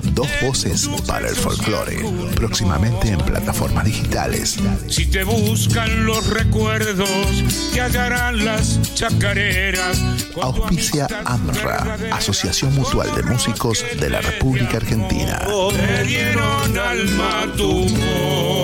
Dos voces para el folclore. Próximamente en plataformas digitales. Si te buscan los recuerdos, te hallarán las chacareras. Auspicia AMRA, Asociación Mutual de Músicos de la República Argentina. Dieron alma tu voz.